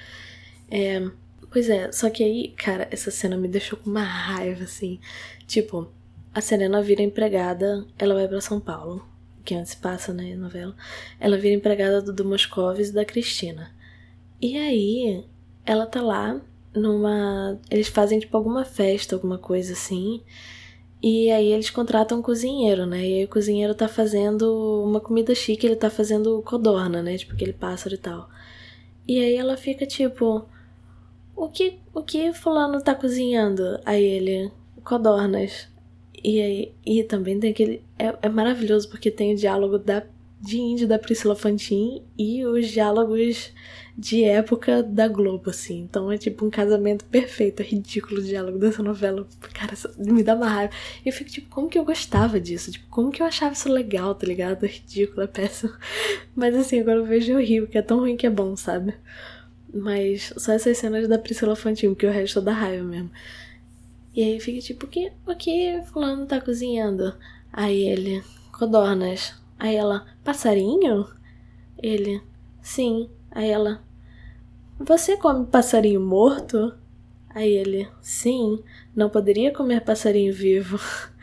Speaker 1: É. Pois é, só que aí, cara, essa cena me deixou com uma raiva, assim. Tipo, a Serena vira empregada, ela vai para São Paulo, que antes passa, né, novela. Ela vira empregada do, do Moscovis e da Cristina. E aí, ela tá lá numa. Eles fazem, tipo, alguma festa, alguma coisa assim. E aí eles contratam um cozinheiro, né? E aí o cozinheiro tá fazendo uma comida chique, ele tá fazendo codorna, né? Tipo aquele pássaro e tal. E aí ela fica tipo, o que, o que fulano tá cozinhando? Aí ele, codornas. E aí, e também tem aquele, é, é maravilhoso porque tem o diálogo da, de índio da Priscila Fantin e os diálogos de época da Globo, assim. Então é tipo um casamento perfeito. É ridículo o diálogo dessa novela. Cara, me dá uma raiva. E eu fico tipo, como que eu gostava disso? Tipo, como que eu achava isso legal, tá ligado? É ridículo, é péssimo. (laughs) Mas assim, agora eu vejo eu rio, que é tão ruim que é bom, sabe? Mas só essas cenas da Priscila Fantin, porque o resto é da raiva mesmo. E aí fica tipo, o que, o que fulano tá cozinhando? Aí ele, codornas. Aí ela, passarinho? Ele, sim. Aí ela, você come passarinho morto? Aí ele, sim, não poderia comer passarinho vivo.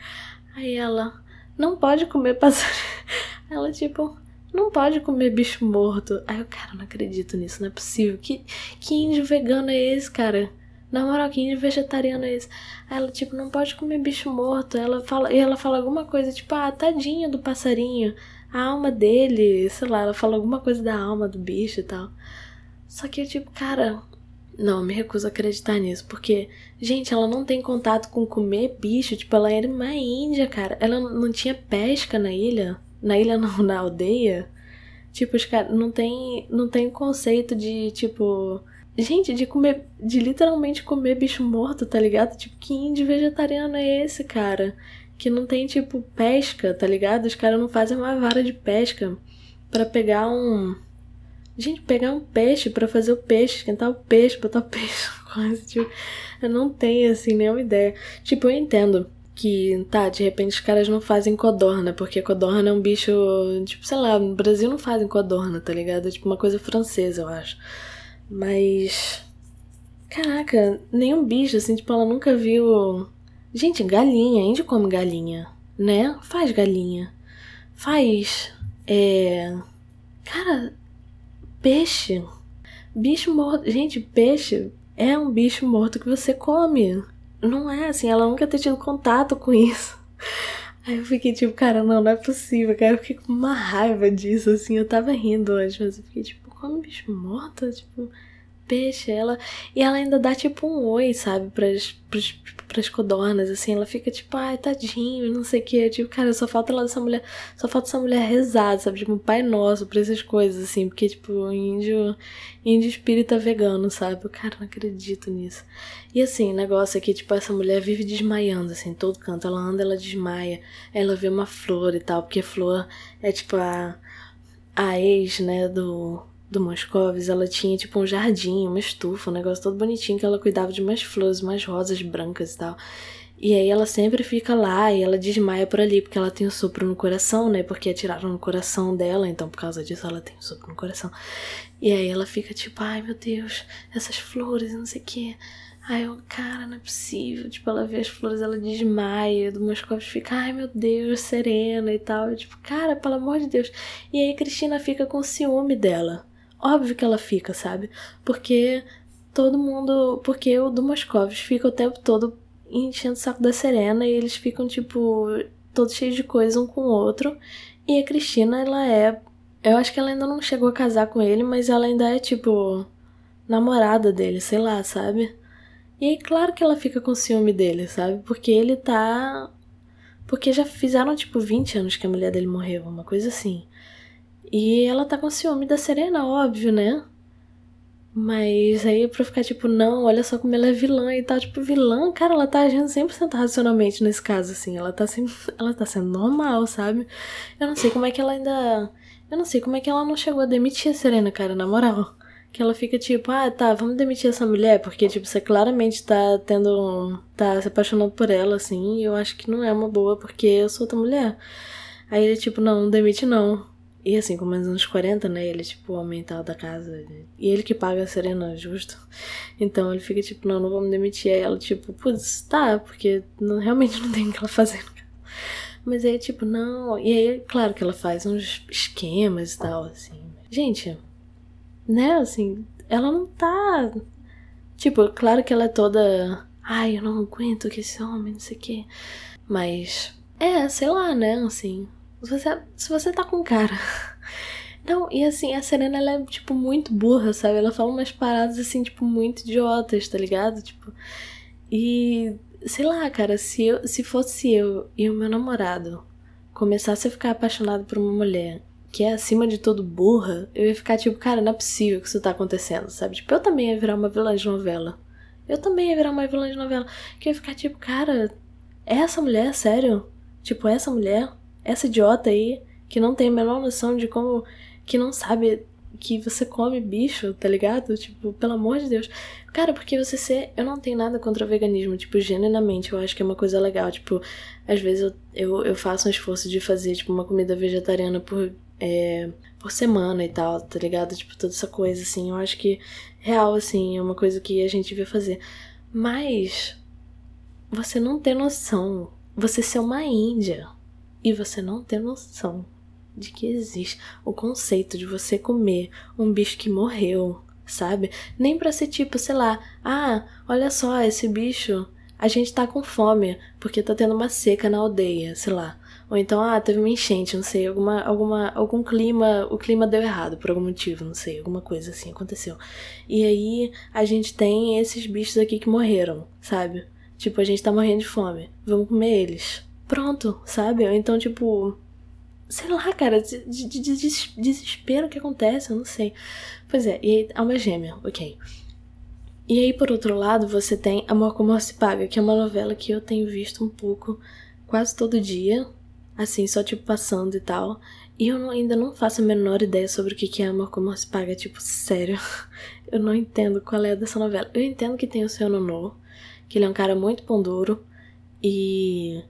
Speaker 1: (laughs) Aí ela, não pode comer passarinho. (laughs) Ela, tipo, não pode comer bicho morto. Aí eu, cara, não acredito nisso, não é possível. Que, que índio vegano é esse, cara? Na moral, que índio vegetariano é esse? Aí ela, tipo, não pode comer bicho morto. Ela fala, e ela fala alguma coisa, tipo, ah, tadinho do passarinho a alma dele, sei lá, ela fala alguma coisa da alma do bicho e tal. Só que eu, tipo, cara, não, me recuso a acreditar nisso, porque, gente, ela não tem contato com comer bicho, tipo, ela era uma índia, cara. Ela não tinha pesca na ilha, na ilha (laughs) não, na aldeia. Tipo, os caras não tem, não tem conceito de, tipo, gente, de comer, de literalmente comer bicho morto, tá ligado? Tipo, que índio vegetariano é esse, cara? que não tem tipo pesca, tá ligado? Os caras não fazem uma vara de pesca para pegar um. Gente, pegar um peixe para fazer o peixe, esquentar o peixe, botar o (laughs) peixe, quase, tipo. Eu não tenho assim nenhuma ideia. Tipo, eu entendo que, tá, de repente os caras não fazem codorna, porque codorna é um bicho, tipo, sei lá, no Brasil não fazem codorna, tá ligado? É tipo uma coisa francesa, eu acho. Mas. Caraca, nenhum bicho, assim, tipo, ela nunca viu Gente, galinha, índio come galinha, né? Faz galinha. Faz. É. Cara, peixe. Bicho morto. Gente, peixe é um bicho morto que você come. Não é assim, ela nunca ter tido contato com isso. Aí eu fiquei tipo, cara, não, não é possível, cara. Eu fiquei com uma raiva disso, assim. Eu tava rindo hoje, mas eu fiquei tipo, come bicho morto? Tipo, peixe, ela. E ela ainda dá tipo um oi, sabe, pras, pras, pras codornas, assim. Ela fica tipo, ai, tadinho, não sei o que. Tipo, cara, só falta ela dessa mulher. Só falta essa mulher rezar, sabe? Tipo, um pai nosso pra essas coisas, assim. Porque, tipo, índio. Índio espírita vegano, sabe? Cara, não acredito nisso. E assim, o negócio é que, tipo, essa mulher vive desmaiando, assim, todo canto. Ela anda, ela desmaia. Ela vê uma flor e tal, porque flor é tipo a. A ex, né, do, do Moscovis, ela tinha tipo um jardim, uma estufa, um negócio todo bonitinho que ela cuidava de umas flores, umas rosas brancas e tal. E aí ela sempre fica lá e ela desmaia por ali, porque ela tem um sopro no coração, né? Porque atiraram no coração dela, então por causa disso ela tem um sopro no coração. E aí ela fica tipo, ai meu Deus, essas flores, não sei o quê. Aí eu, cara, não é possível. Tipo, ela vê as flores, ela desmaia, do Moscovitch fica, ai meu Deus, serena e tal. Eu, tipo, cara, pelo amor de Deus. E aí Cristina fica com ciúme dela. Óbvio que ela fica, sabe? Porque todo mundo. Porque o do Moscovitch fica o tempo todo enchendo o saco da Serena e eles ficam, tipo, todos cheios de coisa um com o outro. E a Cristina, ela é. Eu acho que ela ainda não chegou a casar com ele, mas ela ainda é, tipo, namorada dele, sei lá, sabe? E aí, claro que ela fica com ciúme dele, sabe? Porque ele tá. Porque já fizeram, tipo, 20 anos que a mulher dele morreu, uma coisa assim. E ela tá com ciúme da Serena, óbvio, né? Mas aí pra ficar tipo, não, olha só como ela é vilã e tal. Tipo, vilã, cara, ela tá agindo 100% racionalmente nesse caso, assim. Ela tá, sempre, (laughs) ela tá sendo normal, sabe? Eu não sei como é que ela ainda. Eu não sei como é que ela não chegou a demitir a Serena, cara, na moral. Que ela fica tipo, ah, tá, vamos demitir essa mulher, porque, tipo, você claramente tá tendo. tá se apaixonando por ela, assim, e eu acho que não é uma boa, porque eu sou outra mulher. Aí ele, tipo, não, não demite não. E assim, com mais uns 40, né? Ele tipo o da casa. E ele que paga a Serena, justo. Então ele fica tipo, não, não vamos demitir. Ela, tipo, putz, tá, porque não, realmente não tem o que ela fazer. Mas aí, tipo, não. E aí, claro que ela faz uns esquemas e tal, assim. Gente, né, assim, ela não tá. Tipo, claro que ela é toda. Ai, eu não aguento que esse homem, não sei o quê. Mas. É, sei lá, né, assim. Se você, se você tá com cara. (laughs) Não, e assim, a Serena, ela é, tipo, muito burra, sabe? Ela fala umas paradas, assim, tipo, muito idiotas, tá ligado? Tipo. E. Sei lá, cara, se, eu, se fosse eu e o meu namorado começasse a ficar apaixonado por uma mulher que é acima de tudo burra, eu ia ficar tipo, cara, não é possível que isso tá acontecendo, sabe? Tipo, eu também ia virar uma vilã de novela. Eu também ia virar uma vilã de novela. Que eu ia ficar tipo, cara, é essa mulher, sério? Tipo, essa mulher essa idiota aí que não tem a menor noção de como. que não sabe que você come bicho, tá ligado? Tipo, pelo amor de Deus. Cara, porque você ser. Eu não tenho nada contra o veganismo, tipo, genuinamente, eu acho que é uma coisa legal. Tipo, às vezes eu, eu, eu faço um esforço de fazer, tipo, uma comida vegetariana por. É, por semana e tal, tá ligado? Tipo, toda essa coisa, assim. Eu acho que, real, assim, é uma coisa que a gente devia fazer. Mas. Você não ter noção. Você ser uma índia e você não ter noção de que existe o conceito de você comer um bicho que morreu, sabe? Nem pra ser tipo, sei lá, ah, olha só, esse bicho, a gente tá com fome porque tá tendo uma seca na aldeia, sei lá. Ou então, ah, teve uma enchente, não sei, alguma, alguma, algum clima, o clima deu errado por algum motivo, não sei, alguma coisa assim aconteceu. E aí a gente tem esses bichos aqui que morreram, sabe? Tipo, a gente tá morrendo de fome, vamos comer eles pronto, sabe? Então, tipo, sei lá, cara, de, de, de, desespero que acontece, eu não sei. Pois é, e aí, alma gêmea, ok. E aí, por outro lado, você tem Amor Como Se Paga, que é uma novela que eu tenho visto um pouco quase todo dia, assim, só tipo passando e tal. E eu não, ainda não faço a menor ideia sobre o que é Amor Como Se Paga, tipo, sério. (laughs) Eu não entendo qual é dessa novela. Eu entendo que tem o seu Nono, que ele é um cara muito pão duro e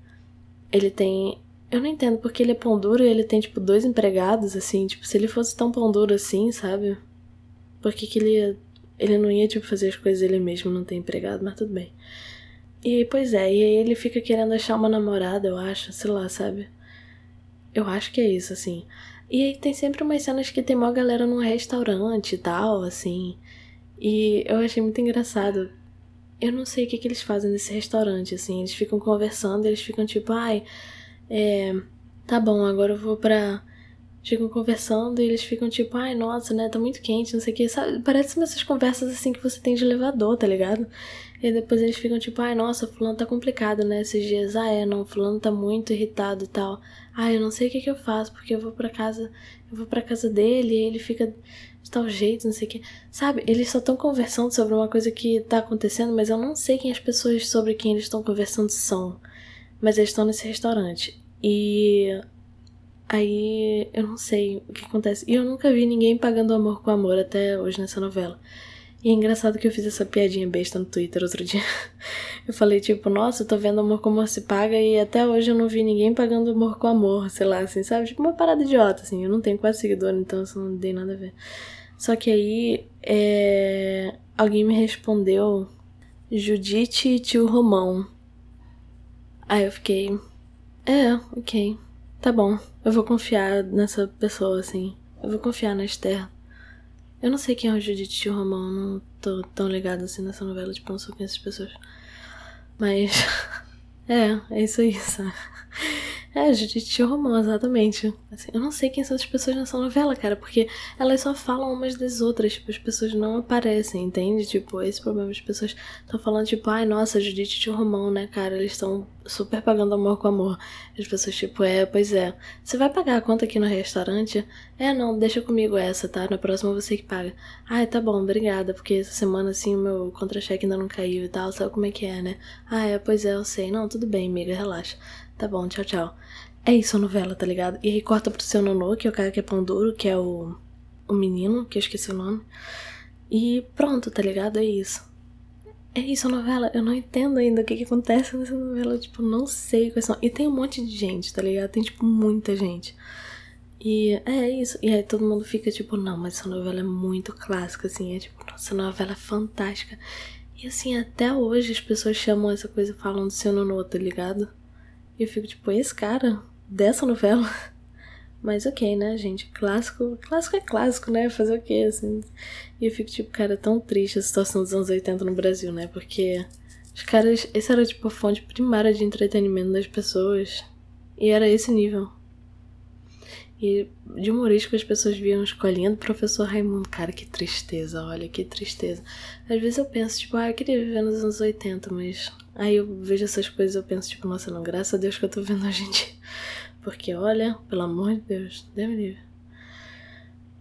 Speaker 1: ele tem. Eu não entendo porque ele é pão duro e ele tem, tipo, dois empregados, assim. Tipo, se ele fosse tão pão duro assim, sabe? Por que, que ele ia. Ele não ia, tipo, fazer as coisas ele mesmo, não ter empregado, mas tudo bem. E aí, pois é, e aí ele fica querendo achar uma namorada, eu acho, sei lá, sabe? Eu acho que é isso, assim. E aí tem sempre umas cenas que tem uma galera num restaurante e tal, assim. E eu achei muito engraçado eu não sei o que, que eles fazem nesse restaurante, assim. Eles ficam conversando, eles ficam tipo, ai, é. Tá bom, agora eu vou pra. Ficam conversando e eles ficam tipo, ai, nossa, né, tá muito quente, não sei o que. Sabe? Parece essas conversas assim que você tem de elevador, tá ligado? E depois eles ficam tipo, ai, nossa, fulano tá complicado, né, esses dias. Ah, é, não, fulano tá muito irritado e tal. Ai, eu não sei o que que eu faço, porque eu vou pra casa, eu vou pra casa dele e ele fica de tal jeito, não sei o que. Sabe, eles só estão conversando sobre uma coisa que tá acontecendo, mas eu não sei quem as pessoas sobre quem eles estão conversando são. Mas eles estão nesse restaurante. E. Aí eu não sei o que acontece. E eu nunca vi ninguém pagando amor com amor até hoje nessa novela. E é engraçado que eu fiz essa piadinha besta no Twitter outro dia. (laughs) Eu falei, tipo, nossa, eu tô vendo amor com amor se paga e até hoje eu não vi ninguém pagando amor com amor, sei lá, assim, sabe? Tipo uma parada idiota, assim. Eu não tenho quase seguidor, então isso não tem nada a ver. Só que aí, é... alguém me respondeu Judite e tio Romão. Aí eu fiquei, é, ok, tá bom. Eu vou confiar nessa pessoa, assim. Eu vou confiar na Esther. Eu não sei quem é o Judite o Romão, não tô tão ligado assim nessa novela, tipo, não sou quem essas pessoas. Mas. (laughs) é, é isso aí, sabe? É, Judite Romão, exatamente. Assim, eu não sei quem são as pessoas nessa novela, cara, porque elas só falam umas das outras, tipo, as pessoas não aparecem, entende? Tipo, esse problema, as pessoas estão falando, tipo, ai, nossa, Judite e Romão, né, cara, eles estão super pagando amor com amor. As pessoas, tipo, é, pois é. Você vai pagar a conta aqui no restaurante? É, não, deixa comigo essa, tá? Na próxima você que paga. Ai, tá bom, obrigada, porque essa semana, assim, o meu contra-cheque ainda não caiu e tal, sabe como é que é, né? Ah, é, pois é, eu sei. Não, tudo bem, amiga, relaxa. Tá bom, tchau, tchau. É isso a novela, tá ligado? E aí corta pro seu Nonô, que é o cara que é pão duro, que é o, o menino, que eu esqueci o nome. E pronto, tá ligado? É isso. É isso a novela. Eu não entendo ainda o que, que acontece nessa novela. Tipo, não sei quais são. E tem um monte de gente, tá ligado? Tem, tipo, muita gente. E é isso. E aí todo mundo fica tipo, não, mas essa novela é muito clássica, assim. É tipo, nossa, novela é fantástica. E assim, até hoje as pessoas chamam essa coisa falam do seu Nonô, tá ligado? E eu fico tipo, esse cara dessa novela. (laughs) Mas ok, né, gente? Clássico. Clássico é clássico, né? Fazer o quê, assim? E eu fico tipo, cara, tão triste a situação dos anos 80 no Brasil, né? Porque os caras. Esse era tipo a fonte primária de entretenimento das pessoas. E era esse nível. E de humorístico as pessoas viam escolhendo o professor Raimundo. Cara, que tristeza, olha, que tristeza. Às vezes eu penso, tipo, ah, eu queria viver nos anos 80, mas aí eu vejo essas coisas eu penso, tipo, nossa, não, graças a Deus que eu tô vendo em dia. (laughs) Porque, olha, pelo amor de Deus, me livre.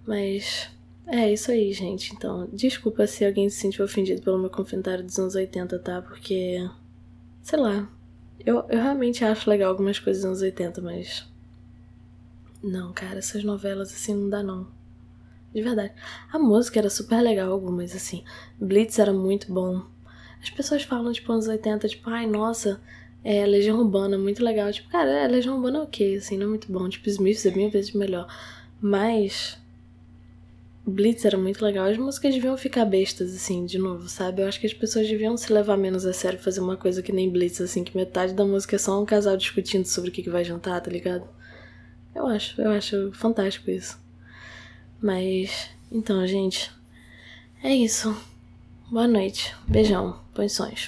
Speaker 1: Mas é isso aí, gente. Então, desculpa se alguém se sentiu ofendido pelo meu comentário dos anos 80, tá? Porque, sei lá, eu, eu realmente acho legal algumas coisas dos anos 80, mas não, cara, essas novelas assim não dá não. De verdade. A música era super legal, algumas, assim. Blitz era muito bom. As pessoas falam, tipo, anos 80, tipo, ai, nossa, é, Legião Urbana, muito legal. Tipo, cara, é, Legião Urbana é ok, assim, não é muito bom. Tipo, Smith é mil vezes melhor. Mas. Blitz era muito legal. As músicas deviam ficar bestas, assim, de novo, sabe? Eu acho que as pessoas deviam se levar menos a sério fazer uma coisa que nem Blitz, assim, que metade da música é só um casal discutindo sobre o que, que vai jantar, tá ligado? Eu acho, eu acho fantástico isso. Mas, então, gente, é isso. Boa noite. Beijão. Sonhos.